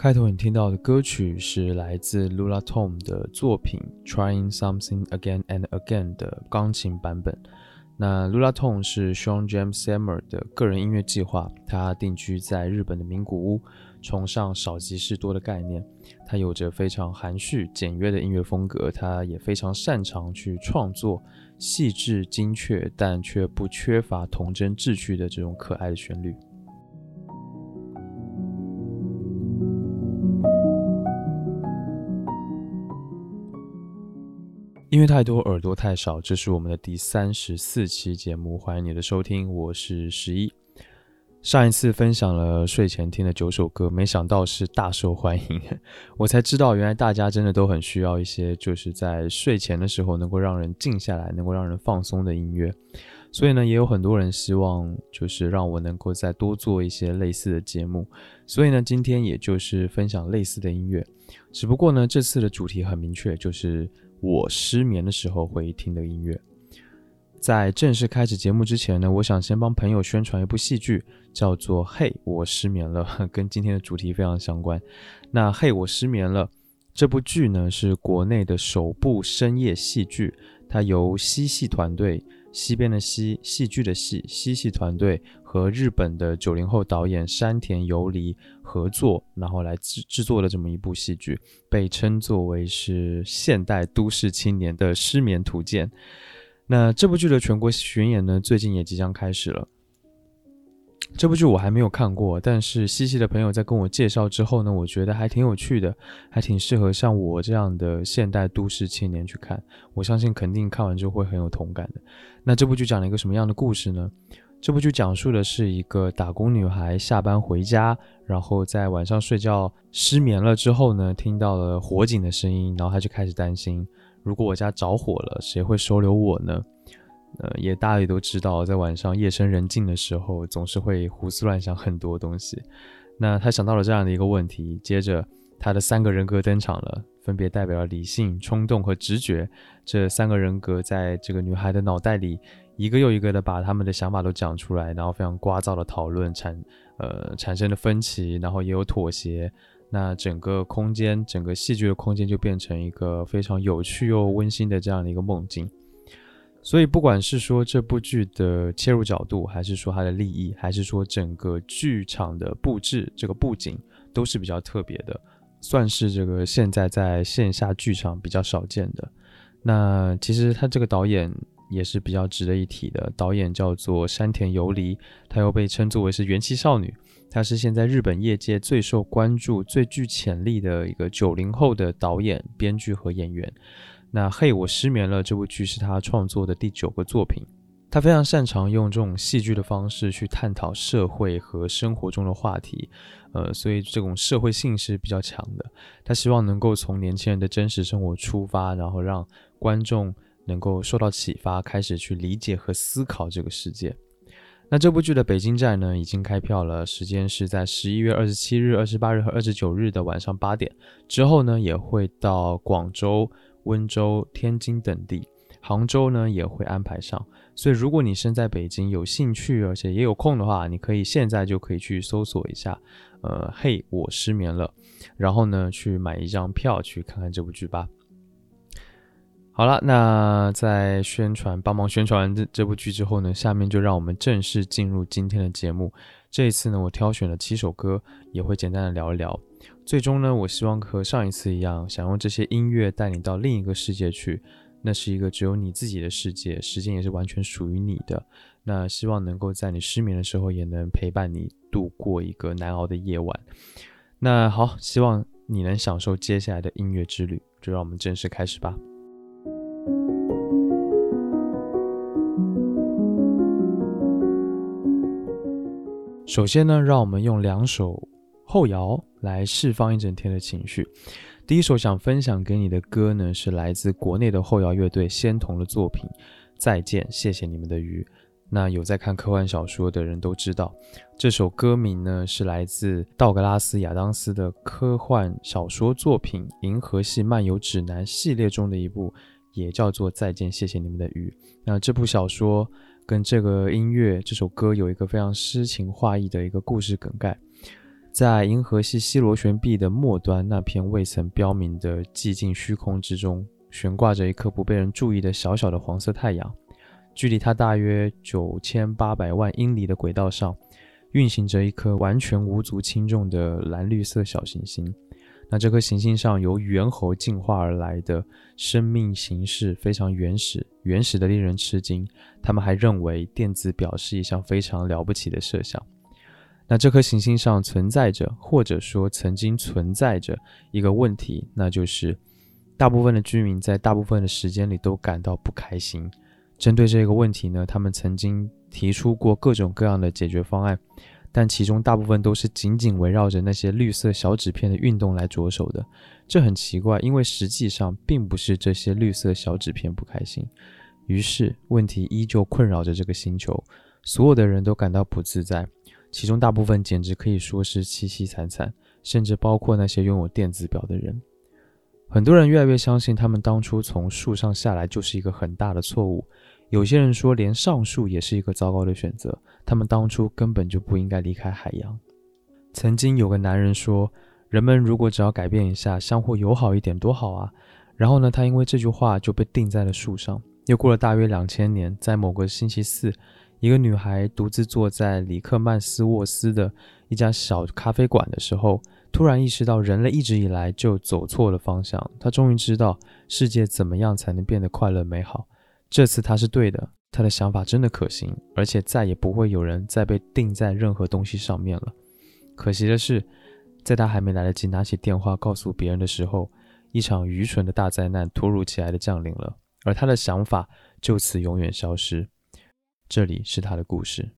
开头你听到的歌曲是来自 Lula Tom 的作品《Trying Something Again and Again》的钢琴版本。那 Lula Tom 是 Sean James Summer 的个人音乐计划，他定居在日本的名古屋，崇尚少即是多的概念。他有着非常含蓄简约的音乐风格，他也非常擅长去创作细致精确但却不缺乏童真稚趣的这种可爱的旋律。音乐太多，耳朵太少。这是我们的第三十四期节目，欢迎你的收听，我是十一。上一次分享了睡前听的九首歌，没想到是大受欢迎，我才知道原来大家真的都很需要一些就是在睡前的时候能够让人静下来、能够让人放松的音乐。所以呢，也有很多人希望就是让我能够再多做一些类似的节目。所以呢，今天也就是分享类似的音乐，只不过呢，这次的主题很明确，就是。我失眠的时候会听的音乐。在正式开始节目之前呢，我想先帮朋友宣传一部戏剧，叫做《嘿，我失眠了》，跟今天的主题非常相关。那《嘿，我失眠了》这部剧呢，是国内的首部深夜戏剧，它由西戏团队。西边的西，戏剧的戏，西戏团队和日本的九零后导演山田游离合作，然后来制制作的这么一部戏剧，被称作为是现代都市青年的失眠图鉴。那这部剧的全国巡演呢，最近也即将开始了。这部剧我还没有看过，但是西西的朋友在跟我介绍之后呢，我觉得还挺有趣的，还挺适合像我这样的现代都市青年去看。我相信肯定看完之后会很有同感的。那这部剧讲了一个什么样的故事呢？这部剧讲述的是一个打工女孩下班回家，然后在晚上睡觉失眠了之后呢，听到了火警的声音，然后她就开始担心：如果我家着火了，谁会收留我呢？呃，也大家也都知道，在晚上夜深人静的时候，总是会胡思乱想很多东西。那她想到了这样的一个问题，接着她的三个人格登场了，分别代表了理性、冲动和直觉。这三个人格在这个女孩的脑袋里，一个又一个的把他们的想法都讲出来，然后非常聒噪的讨论产呃产生的分歧，然后也有妥协。那整个空间，整个戏剧的空间就变成一个非常有趣又温馨的这样的一个梦境。所以，不管是说这部剧的切入角度，还是说它的立意，还是说整个剧场的布置，这个布景都是比较特别的，算是这个现在在线下剧场比较少见的。那其实他这个导演也是比较值得一提的，导演叫做山田游离，他又被称作为是元气少女，她是现在日本业界最受关注、最具潜力的一个九零后的导演、编剧和演员。那嘿，我失眠了。这部剧是他创作的第九个作品。他非常擅长用这种戏剧的方式去探讨社会和生活中的话题，呃，所以这种社会性是比较强的。他希望能够从年轻人的真实生活出发，然后让观众能够受到启发，开始去理解和思考这个世界。那这部剧的北京站呢，已经开票了，时间是在十一月二十七日、二十八日和二十九日的晚上八点。之后呢，也会到广州。温州、天津等地，杭州呢也会安排上。所以，如果你身在北京，有兴趣而且也有空的话，你可以现在就可以去搜索一下，呃，嘿，我失眠了，然后呢去买一张票去看看这部剧吧。好了，那在宣传帮忙宣传完这这部剧之后呢，下面就让我们正式进入今天的节目。这一次呢，我挑选了七首歌，也会简单的聊一聊。最终呢，我希望和上一次一样，想用这些音乐带你到另一个世界去。那是一个只有你自己的世界，时间也是完全属于你的。那希望能够在你失眠的时候，也能陪伴你度过一个难熬的夜晚。那好，希望你能享受接下来的音乐之旅。就让我们正式开始吧。首先呢，让我们用两首后摇来释放一整天的情绪。第一首想分享给你的歌呢，是来自国内的后摇乐队仙童的作品《再见，谢谢你们的鱼》。那有在看科幻小说的人都知道，这首歌名呢是来自道格拉斯·亚当斯的科幻小说作品《银河系漫游指南》系列中的一部，也叫做《再见，谢谢你们的鱼》。那这部小说跟这个音乐、这首歌有一个非常诗情画意的一个故事梗概。在银河系西螺旋臂的末端，那片未曾标明的寂静虚空之中，悬挂着一颗不被人注意的小小的黄色太阳。距离它大约九千八百万英里的轨道上，运行着一颗完全无足轻重的蓝绿色小行星。那这颗行星上由猿猴进化而来的生命形式非常原始，原始的令人吃惊。他们还认为电子表是一项非常了不起的设想。那这颗行星上存在着，或者说曾经存在着一个问题，那就是大部分的居民在大部分的时间里都感到不开心。针对这个问题呢，他们曾经提出过各种各样的解决方案，但其中大部分都是紧紧围绕着那些绿色小纸片的运动来着手的。这很奇怪，因为实际上并不是这些绿色小纸片不开心。于是问题依旧困扰着这个星球，所有的人都感到不自在，其中大部分简直可以说是凄凄惨惨，甚至包括那些拥有电子表的人。很多人越来越相信，他们当初从树上下来就是一个很大的错误。有些人说，连上树也是一个糟糕的选择。他们当初根本就不应该离开海洋。曾经有个男人说：“人们如果只要改变一下，相互友好一点，多好啊！”然后呢，他因为这句话就被钉在了树上。又过了大约两千年，在某个星期四，一个女孩独自坐在里克曼斯沃斯的一家小咖啡馆的时候，突然意识到人类一直以来就走错了方向。她终于知道世界怎么样才能变得快乐美好。这次他是对的，他的想法真的可行，而且再也不会有人再被钉在任何东西上面了。可惜的是，在他还没来得及拿起电话告诉别人的时候，一场愚蠢的大灾难突如其来的降临了，而他的想法就此永远消失。这里是他的故事。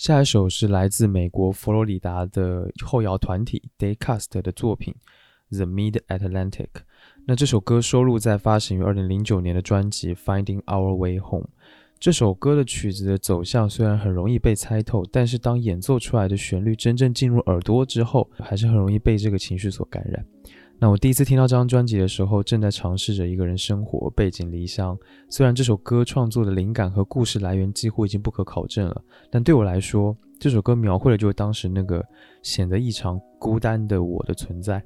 下一首是来自美国佛罗里达的后摇团体 Daycast 的作品《The Mid Atlantic》。那这首歌收录在发行于二零零九年的专辑《Finding Our Way Home》。这首歌的曲子的走向虽然很容易被猜透，但是当演奏出来的旋律真正进入耳朵之后，还是很容易被这个情绪所感染。那我第一次听到这张专辑的时候，正在尝试着一个人生活，背井离乡。虽然这首歌创作的灵感和故事来源几乎已经不可考证了，但对我来说，这首歌描绘的就是当时那个显得异常孤单的我的存在。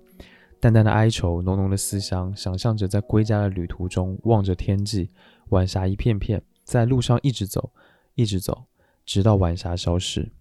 淡淡的哀愁，浓浓的思乡，想象着在归家的旅途中，望着天际，晚霞一片片，在路上一直走，一直走，直到晚霞消失。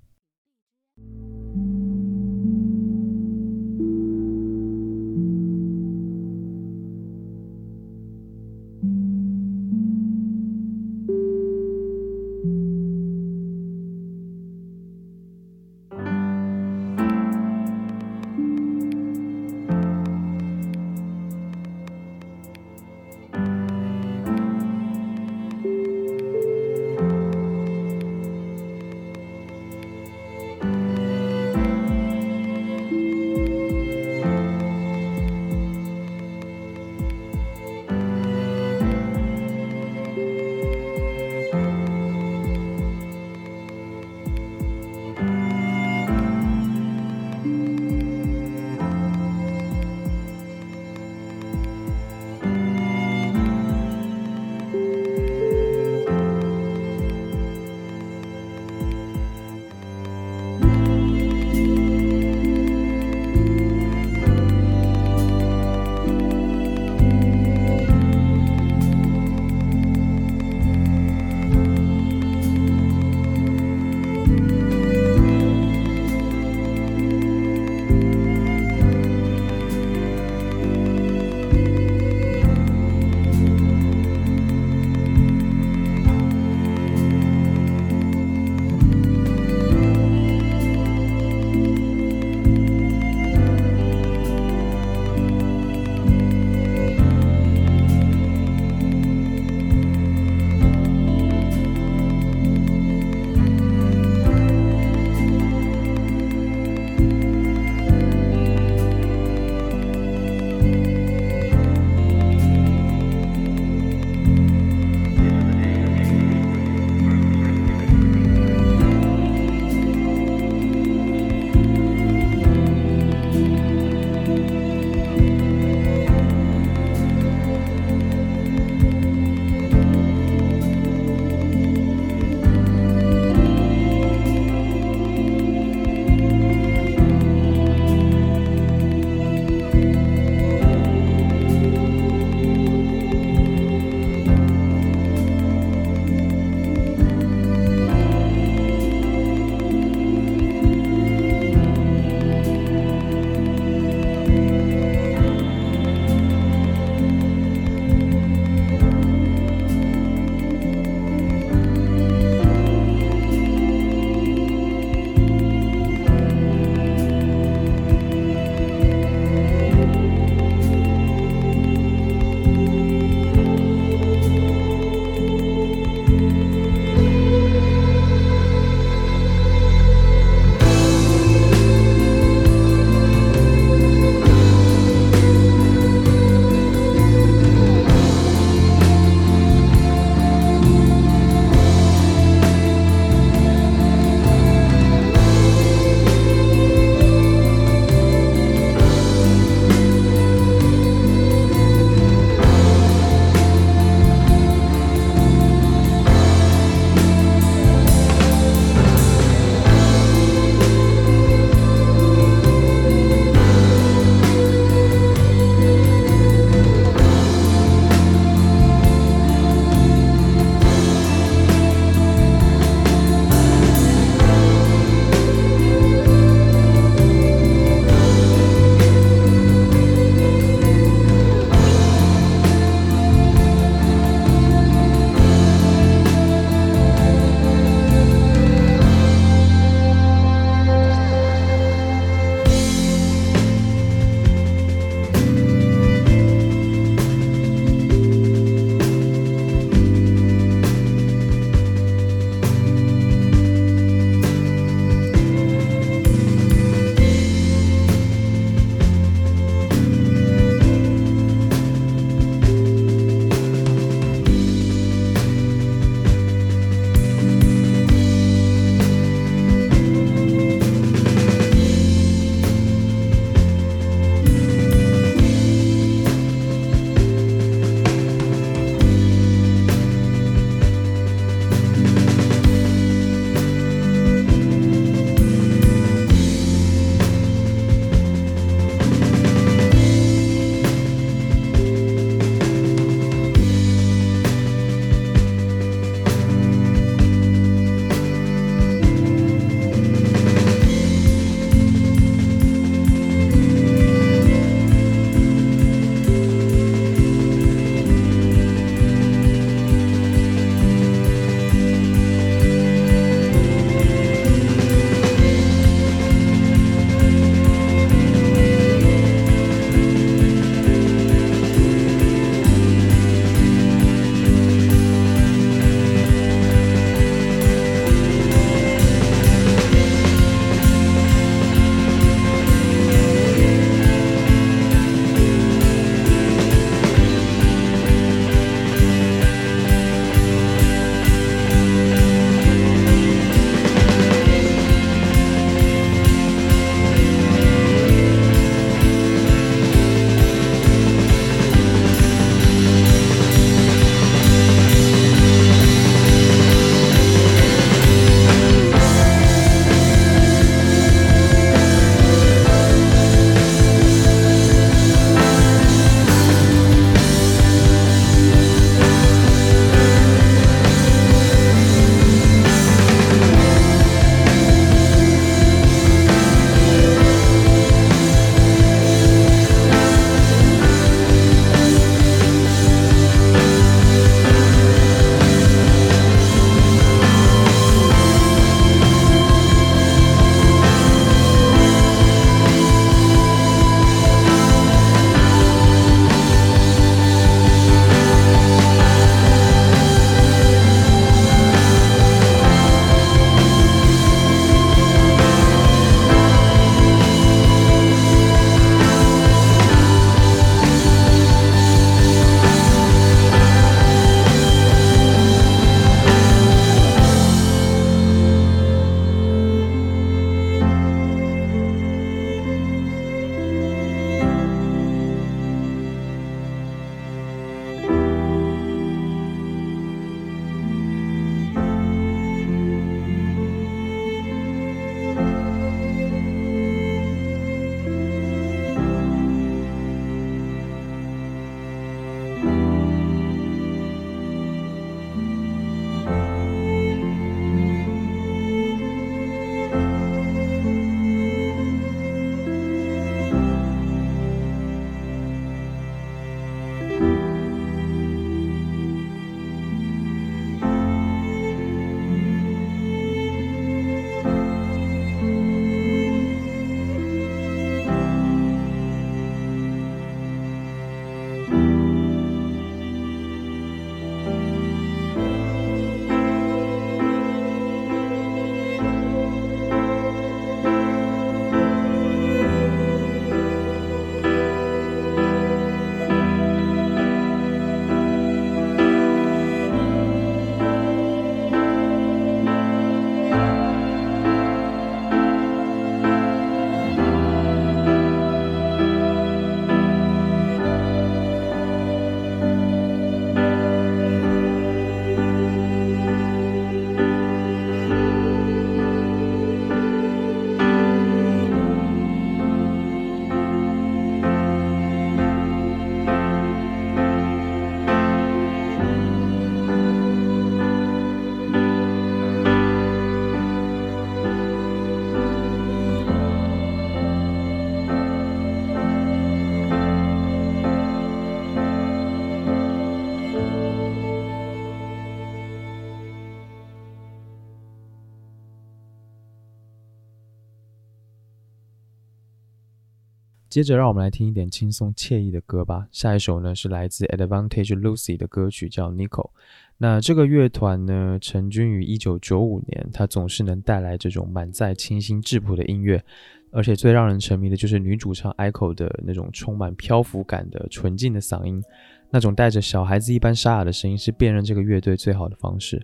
接着让我们来听一点轻松惬意的歌吧。下一首呢是来自 Advantage Lucy 的歌曲，叫 Nico。那这个乐团呢，成军于一九九五年，它总是能带来这种满载清新质朴的音乐，而且最让人沉迷的就是女主唱 Echo 的那种充满漂浮感的纯净的嗓音，那种带着小孩子一般沙哑的声音，是辨认这个乐队最好的方式。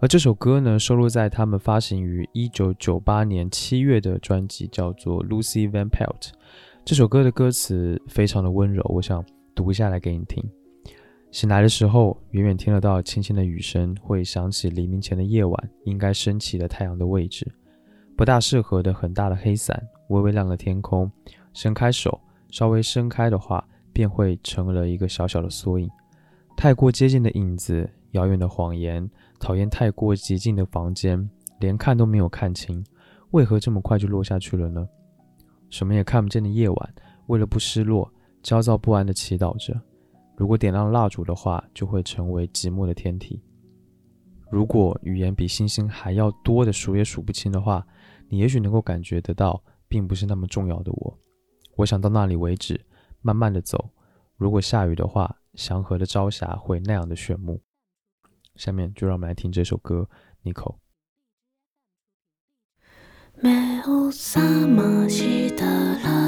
而这首歌呢，收录在他们发行于一九九八年七月的专辑，叫做《Lucy Van Pelt》。这首歌的歌词非常的温柔，我想读下来给你听。醒来的时候，远远听得到轻轻的雨声，会想起黎明前的夜晚应该升起的太阳的位置。不大适合的很大的黑伞，微微亮的天空。伸开手，稍微伸开的话，便会成了一个小小的缩影。太过接近的影子，遥远的谎言，讨厌太过寂静的房间，连看都没有看清，为何这么快就落下去了呢？什么也看不见的夜晚，为了不失落，焦躁不安地祈祷着。如果点亮蜡烛的话，就会成为寂寞的天体。如果语言比星星还要多的数也数不清的话，你也许能够感觉得到，并不是那么重要的我。我想到那里为止，慢慢地走。如果下雨的话，祥和的朝霞会那样的炫目。下面就让我们来听这首歌，Nico。目を覚ましたら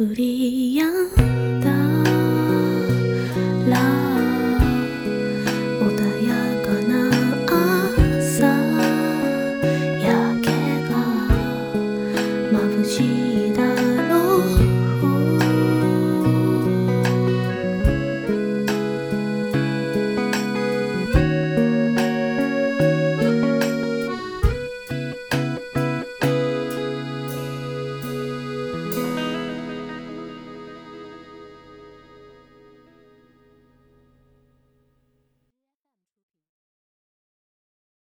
雨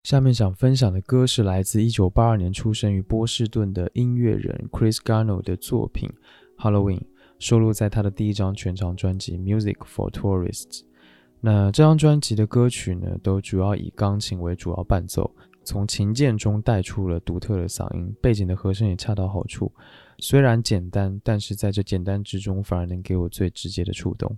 下面想分享的歌是来自1982年出生于波士顿的音乐人 Chris Garno 的作品《Halloween》，收录在他的第一张全长专辑《Music for Tourists》。那这张专辑的歌曲呢，都主要以钢琴为主要伴奏，从琴键中带出了独特的嗓音，背景的和声也恰到好处。虽然简单，但是在这简单之中，反而能给我最直接的触动。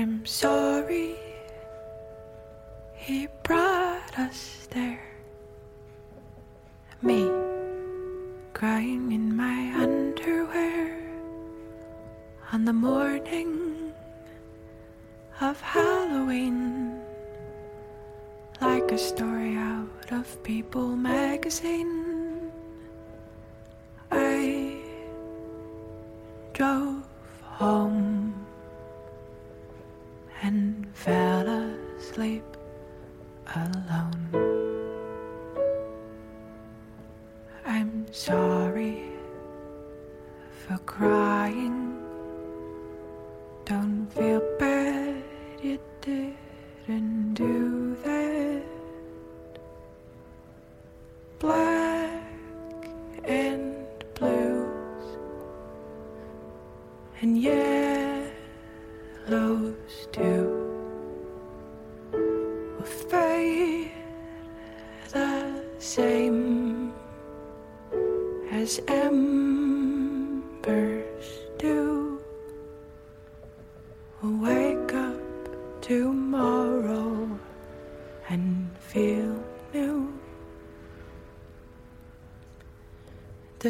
I'm sorry he brought us there. Me crying in my underwear on the morning of Halloween, like a story out of People magazine.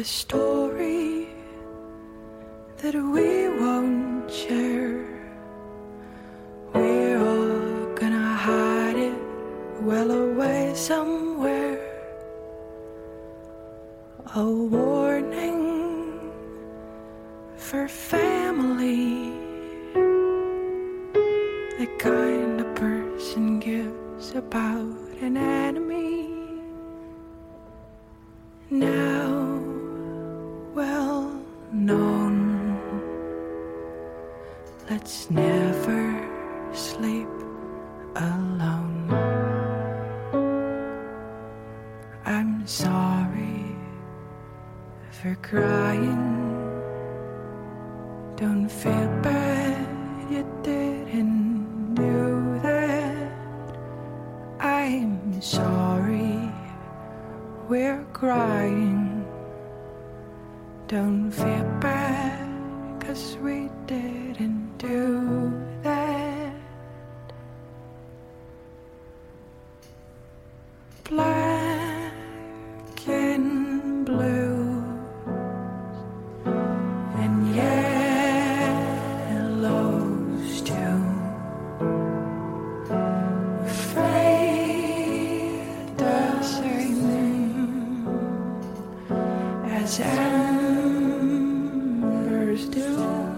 The Still.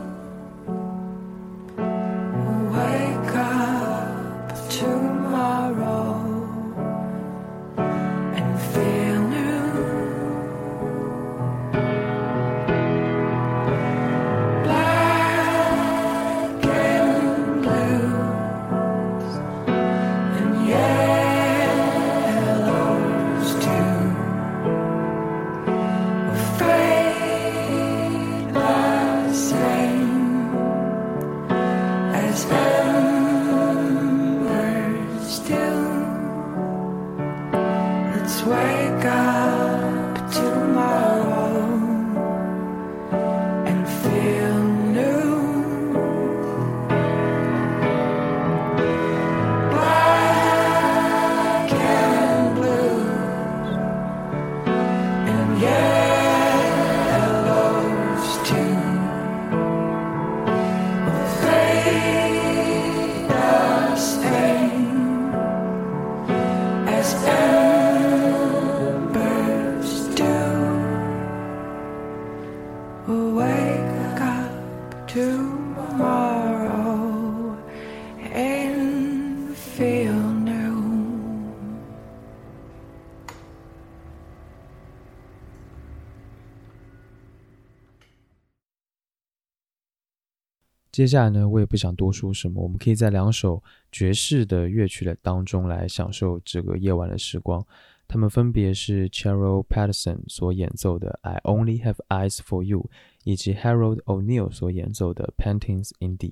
接下来呢，我也不想多说什么，我们可以在两首爵士的乐曲的当中来享受这个夜晚的时光。他们分别是 Cheryl Patterson 所演奏的《I Only Have Eyes for You》，以及 Harold O'Neal 所演奏的《Paintings in D》。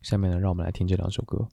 下面呢，让我们来听这两首歌。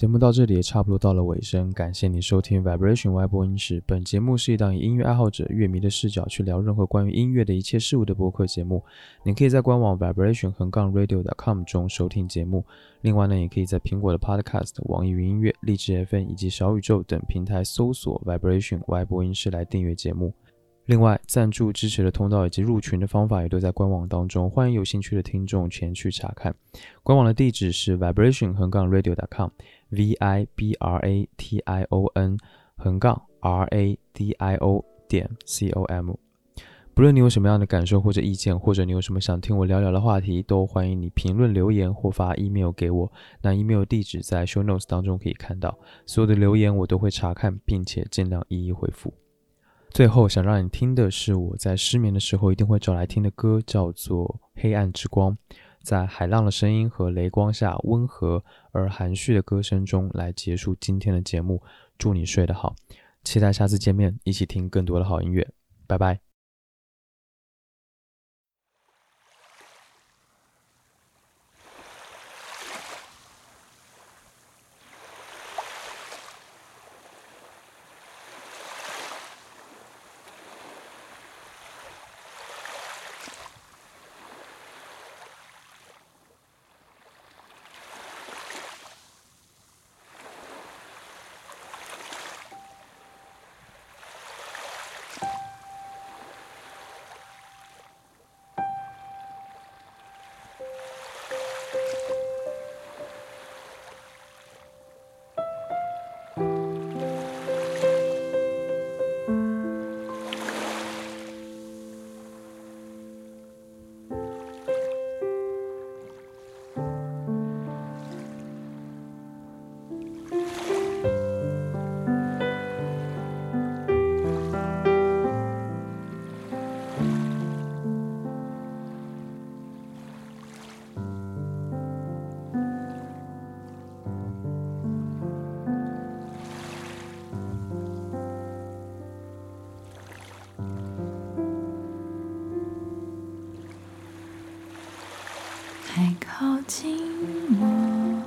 节目到这里也差不多到了尾声，感谢你收听 Vibration 外播音室。本节目是一档以音乐爱好者、乐迷的视角去聊任何关于音乐的一切事物的播客节目。你可以在官网 Vibration 横杠 Radio.com 中收听节目。另外呢，也可以在苹果的 Podcast、网易云音乐、荔枝 FM 以及小宇宙等平台搜索 Vibration 外播音室来订阅节目。另外，赞助支持的通道以及入群的方法也都在官网当中，欢迎有兴趣的听众前去查看。官网的地址是 vibration 横杠 radio.com，v i b r a t i o n 横杠 r a d i o 点 c o m。不论你有什么样的感受或者意见，或者你有什么想听我聊聊的话题，都欢迎你评论留言或发 email 给我。那 email 地址在 show notes 当中可以看到。所有的留言我都会查看，并且尽量一一回复。最后想让你听的是我在失眠的时候一定会找来听的歌，叫做《黑暗之光》。在海浪的声音和雷光下，温和而含蓄的歌声中来结束今天的节目。祝你睡得好，期待下次见面，一起听更多的好音乐。拜拜。太靠近我，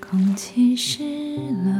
空气湿了，